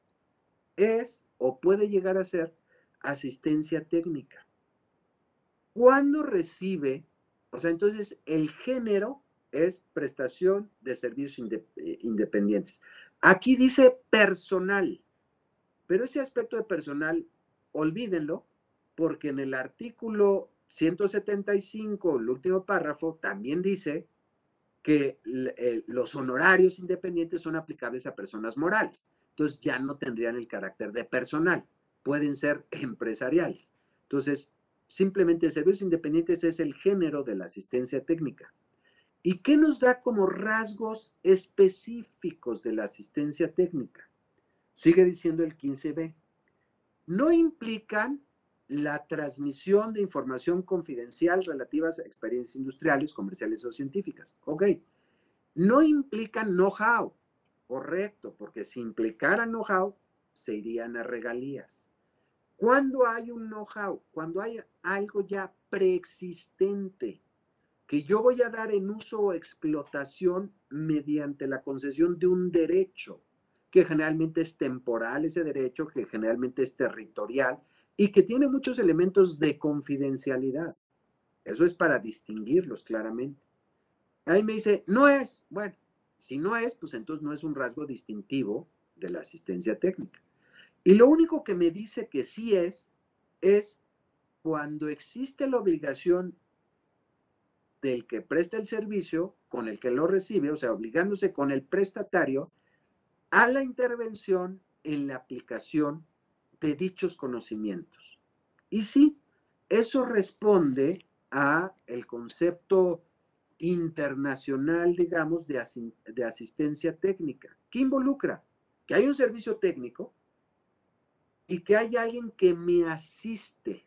es o puede llegar a ser asistencia técnica. Cuando recibe, o sea, entonces el género es prestación de servicios eh, independientes. Aquí dice personal, pero ese aspecto de personal, olvídenlo, porque en el artículo 175, el último párrafo, también dice que eh, los honorarios independientes son aplicables a personas morales. Entonces ya no tendrían el carácter de personal pueden ser empresariales. Entonces, simplemente servicios independientes es el género de la asistencia técnica. ¿Y qué nos da como rasgos específicos de la asistencia técnica? Sigue diciendo el 15b. No implican la transmisión de información confidencial relativa a experiencias industriales, comerciales o científicas. Ok. No implican know-how. Correcto, porque si implicaran know-how, se irían a regalías. Cuando hay un know-how, cuando hay algo ya preexistente que yo voy a dar en uso o explotación mediante la concesión de un derecho, que generalmente es temporal ese derecho, que generalmente es territorial y que tiene muchos elementos de confidencialidad. Eso es para distinguirlos claramente. Ahí me dice, no es. Bueno, si no es, pues entonces no es un rasgo distintivo de la asistencia técnica. Y lo único que me dice que sí es, es cuando existe la obligación del que presta el servicio con el que lo recibe, o sea, obligándose con el prestatario a la intervención en la aplicación de dichos conocimientos. Y sí, eso responde a el concepto internacional, digamos, de, asistencia técnica. ¿Qué involucra? Que hay un servicio técnico y que hay alguien que me asiste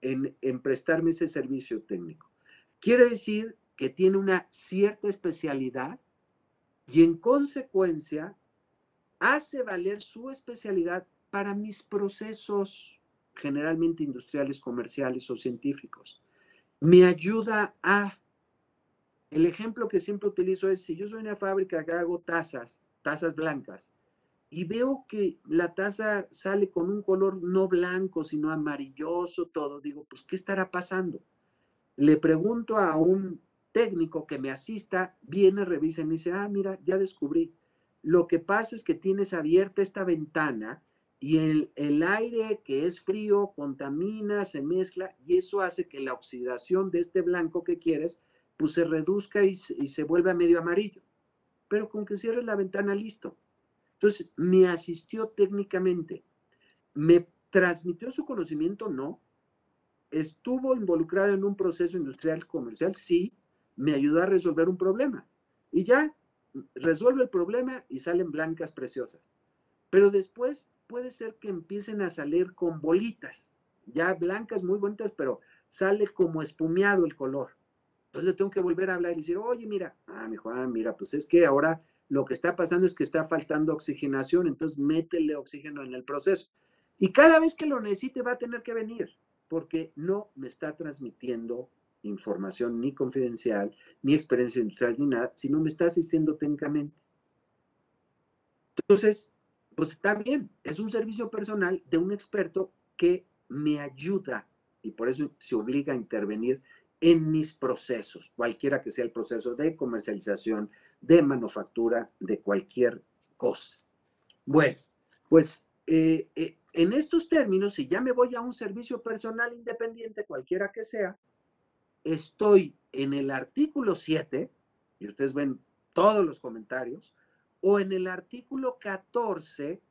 en, prestarme ese servicio técnico. Quiere decir que tiene una cierta especialidad y en consecuencia hace valer su especialidad para mis procesos generalmente industriales, comerciales o científicos. Me ayuda a... El ejemplo que siempre utilizo es, si yo soy una fábrica que hago tazas, tazas blancas, y veo que la taza sale con un color no blanco, sino amarilloso, todo. Digo, pues, ¿qué estará pasando? Le pregunto a un técnico que me asista, viene, revisa y me dice, ah, mira, ya descubrí. Lo que pasa es que tienes abierta esta ventana y el, el aire que es frío contamina, se mezcla y eso hace que la oxidación de este blanco que quieres, pues se reduzca y, y se vuelva medio amarillo. pero con que cierres la ventana, listo. Entonces, me asistió técnicamente. ¿Me transmitió su conocimiento? No. ¿Estuvo involucrado en un proceso industrial comercial? Sí. Me ayudó a resolver un problema. Y ya, resuelve el problema y salen blancas preciosas. Pero después puede ser que empiecen a salir con bolitas, ya blancas, muy bonitas, pero sale como espumeado el color. Entonces le tengo que volver a hablar y decir, oye, mira, ah, mejor, ah, mira, pues es que ahora lo que está pasando es que está faltando oxigenación, entonces métele oxígeno en el proceso. Y cada vez que lo necesite va a tener que venir, porque no me está transmitiendo información ni confidencial, ni experiencia industrial, ni nada, sino me está asistiendo técnicamente. Entonces, pues está bien, es un servicio personal de un experto que me ayuda y por eso se obliga a intervenir en mis procesos, cualquiera que sea el proceso de comercialización, de manufactura, de cualquier cosa. Bueno, pues eh, eh, en estos términos, si ya me voy a un servicio personal independiente, cualquiera que sea, estoy en el artículo 7, y ustedes ven todos los comentarios, o en el artículo 14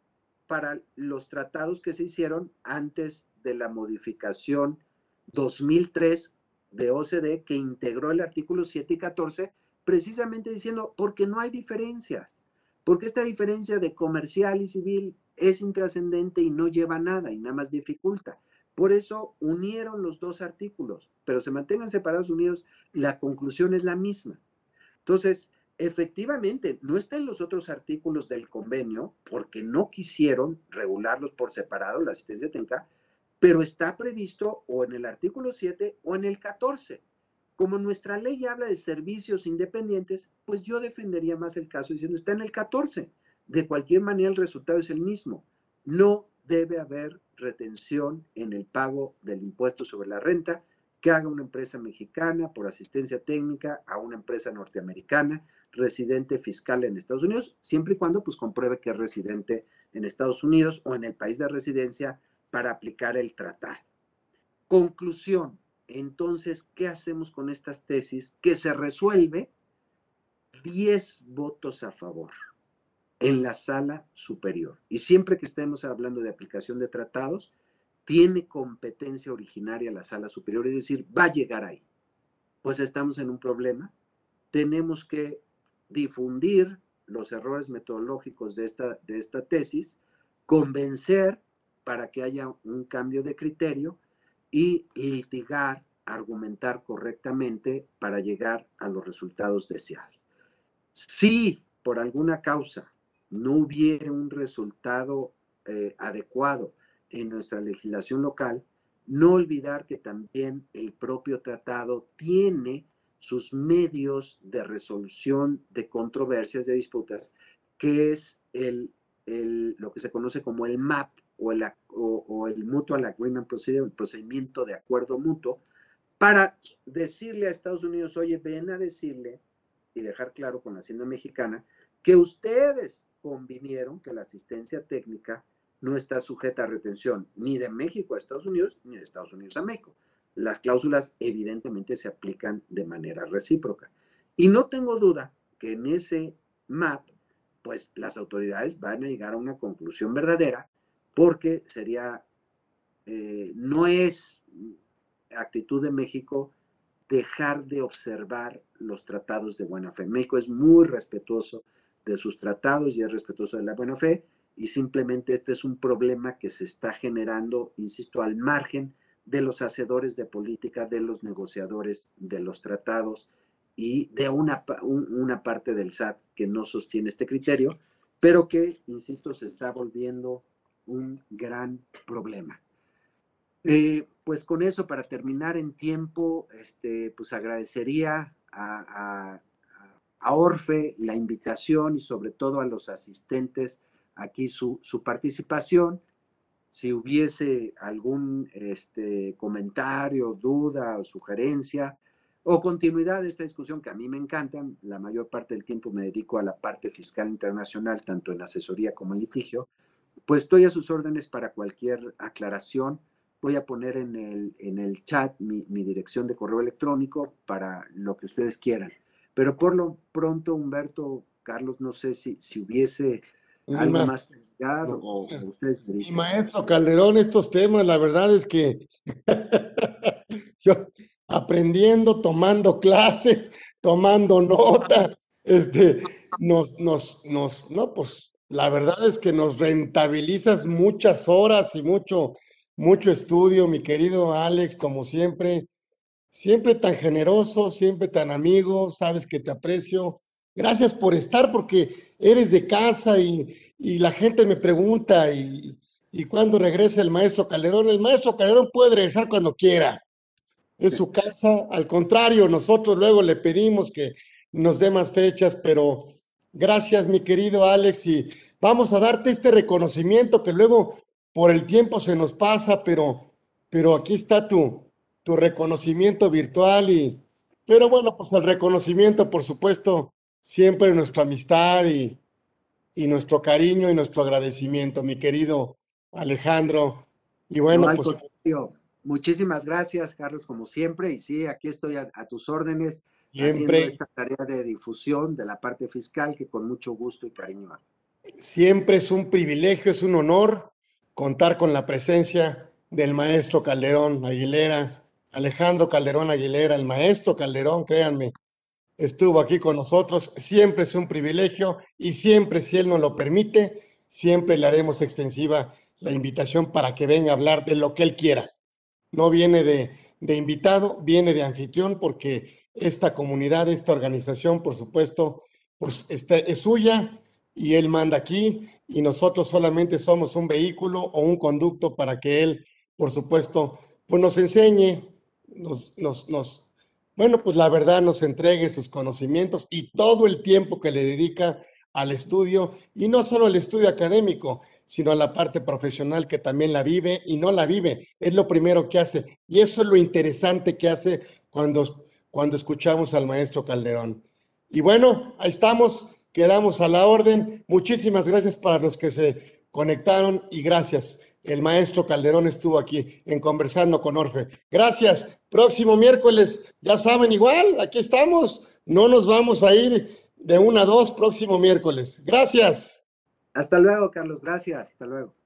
para los tratados que se hicieron antes de la modificación 2003 de OCDE que integró el artículo 7 y 14 precisamente diciendo porque no hay diferencias, porque esta diferencia de comercial y civil es intrascendente y no lleva nada y nada más dificulta. Por eso unieron los dos artículos, pero se mantengan separados unidos, la conclusión es la misma. Entonces, efectivamente, no está en los otros artículos del convenio porque no quisieron regularlos por separado, la asistencia técnica, pero está previsto o en el artículo 7 o en el 14. Como nuestra ley habla de servicios independientes, pues yo defendería más el caso diciendo está en el 14. De cualquier manera, el resultado es el mismo. No debe haber retención en el pago del impuesto sobre la renta que haga una empresa mexicana por asistencia técnica a una empresa norteamericana residente fiscal en Estados Unidos, siempre y cuando pues compruebe que es residente en Estados Unidos o en el país de residencia para aplicar el tratado. Conclusión, entonces, ¿qué hacemos con estas tesis? Que se resuelve 10 votos a favor en la sala superior. Y siempre que estemos hablando de aplicación de tratados, tiene competencia originaria la sala superior, es decir, va a llegar ahí. Pues estamos en un problema. Tenemos que difundir los errores metodológicos de esta, de esta tesis, convencer para que haya un cambio de criterio y litigar, argumentar correctamente para llegar a los resultados deseados. Si por alguna causa no hubiera un resultado eh, adecuado en nuestra legislación local, no olvidar que también el propio tratado tiene sus medios de resolución de controversias, de disputas, que es el, lo que se conoce como el MAP o el, o, el Mutual Agreement Procedure, el procedimiento de acuerdo mutuo, para decirle a Estados Unidos, oye, ven a decirle y dejar claro con la Hacienda Mexicana que ustedes convinieron que la asistencia técnica no está sujeta a retención ni de México a Estados Unidos ni de Estados Unidos a México. Las cláusulas evidentemente se aplican de manera recíproca. Y no tengo duda que en ese MAP, pues las autoridades van a llegar a una conclusión verdadera porque sería, eh, no es actitud de México dejar de observar los tratados de buena fe. México es muy respetuoso de sus tratados y es respetuoso de la buena fe y simplemente este es un problema que se está generando, insisto, al margen de los hacedores de política, de los negociadores de los tratados y de una, una parte del SAT que no sostiene este criterio, pero que, insisto, se está volviendo un gran problema. Eh, pues con eso, para terminar en tiempo, este, pues agradecería a, a, Orfe la invitación y sobre todo a los asistentes aquí su, su participación si hubiese algún este, comentario, duda o sugerencia o continuidad de esta discusión que a mí me encantan, la mayor parte del tiempo me dedico a la parte fiscal internacional, tanto en asesoría como en litigio, pues estoy a sus órdenes para cualquier aclaración. Voy a poner en el, en el chat mi, mi dirección de correo electrónico para lo que ustedes quieran. Pero por lo pronto, Humberto, Carlos, no sé si, si hubiese algo más que o, ustedes me dicen. Maestro Calderón, estos temas, la verdad es que [LAUGHS] yo aprendiendo, tomando clase, tomando nota, este, nos, nos, nos, no, pues la verdad es que nos rentabilizas muchas horas y mucho, mucho estudio, mi querido Alex, como siempre, siempre tan generoso, siempre tan amigo, sabes que te aprecio. Gracias por estar porque eres de casa y, la gente me pregunta y, y cuándo regresa el maestro Calderón. El maestro Calderón puede regresar cuando quiera. Es su casa. Al contrario, nosotros luego le pedimos que nos dé más fechas, pero gracias, mi querido Alex, y vamos a darte este reconocimiento que luego por el tiempo se nos pasa, pero, pero aquí está tu, tu reconocimiento virtual y, pero bueno, pues el reconocimiento, por supuesto, siempre nuestra amistad y, y nuestro cariño y nuestro agradecimiento, mi querido Alejandro. Y bueno, pues... Muchísimas gracias, Carlos, como siempre. Y sí, aquí estoy a, tus órdenes siempre. haciendo esta tarea de difusión de la parte fiscal que con mucho gusto y cariño hago. Siempre es un privilegio, es un honor contar con la presencia del maestro Calderón Aguilera, Alejandro Calderón Aguilera, el maestro Calderón, créanme, estuvo aquí con nosotros. Siempre es un privilegio y siempre, si él nos lo permite, siempre le haremos extensiva la invitación para que venga a hablar de lo que él quiera no viene de, invitado, viene de anfitrión porque esta comunidad, esta organización, por supuesto, pues este, es suya y él manda aquí y nosotros solamente somos un vehículo o un conducto para que él, por supuesto, pues nos enseñe, nos, nos, nos, bueno, pues la verdad nos entregue sus conocimientos y todo el tiempo que le dedica al estudio y no solo el estudio académico, sino a la parte profesional que también la vive y no la vive. Es lo primero que hace. Y eso es lo interesante que hace cuando, cuando escuchamos al maestro Calderón. Y bueno, ahí estamos, quedamos a la orden. Muchísimas gracias para los que se conectaron y gracias. El maestro Calderón estuvo aquí en Conversando con Orfe. Gracias. Próximo miércoles, ya saben, igual, aquí estamos. No nos vamos a ir de una a dos próximo miércoles. Gracias. Hasta luego, Carlos. Gracias. Hasta luego.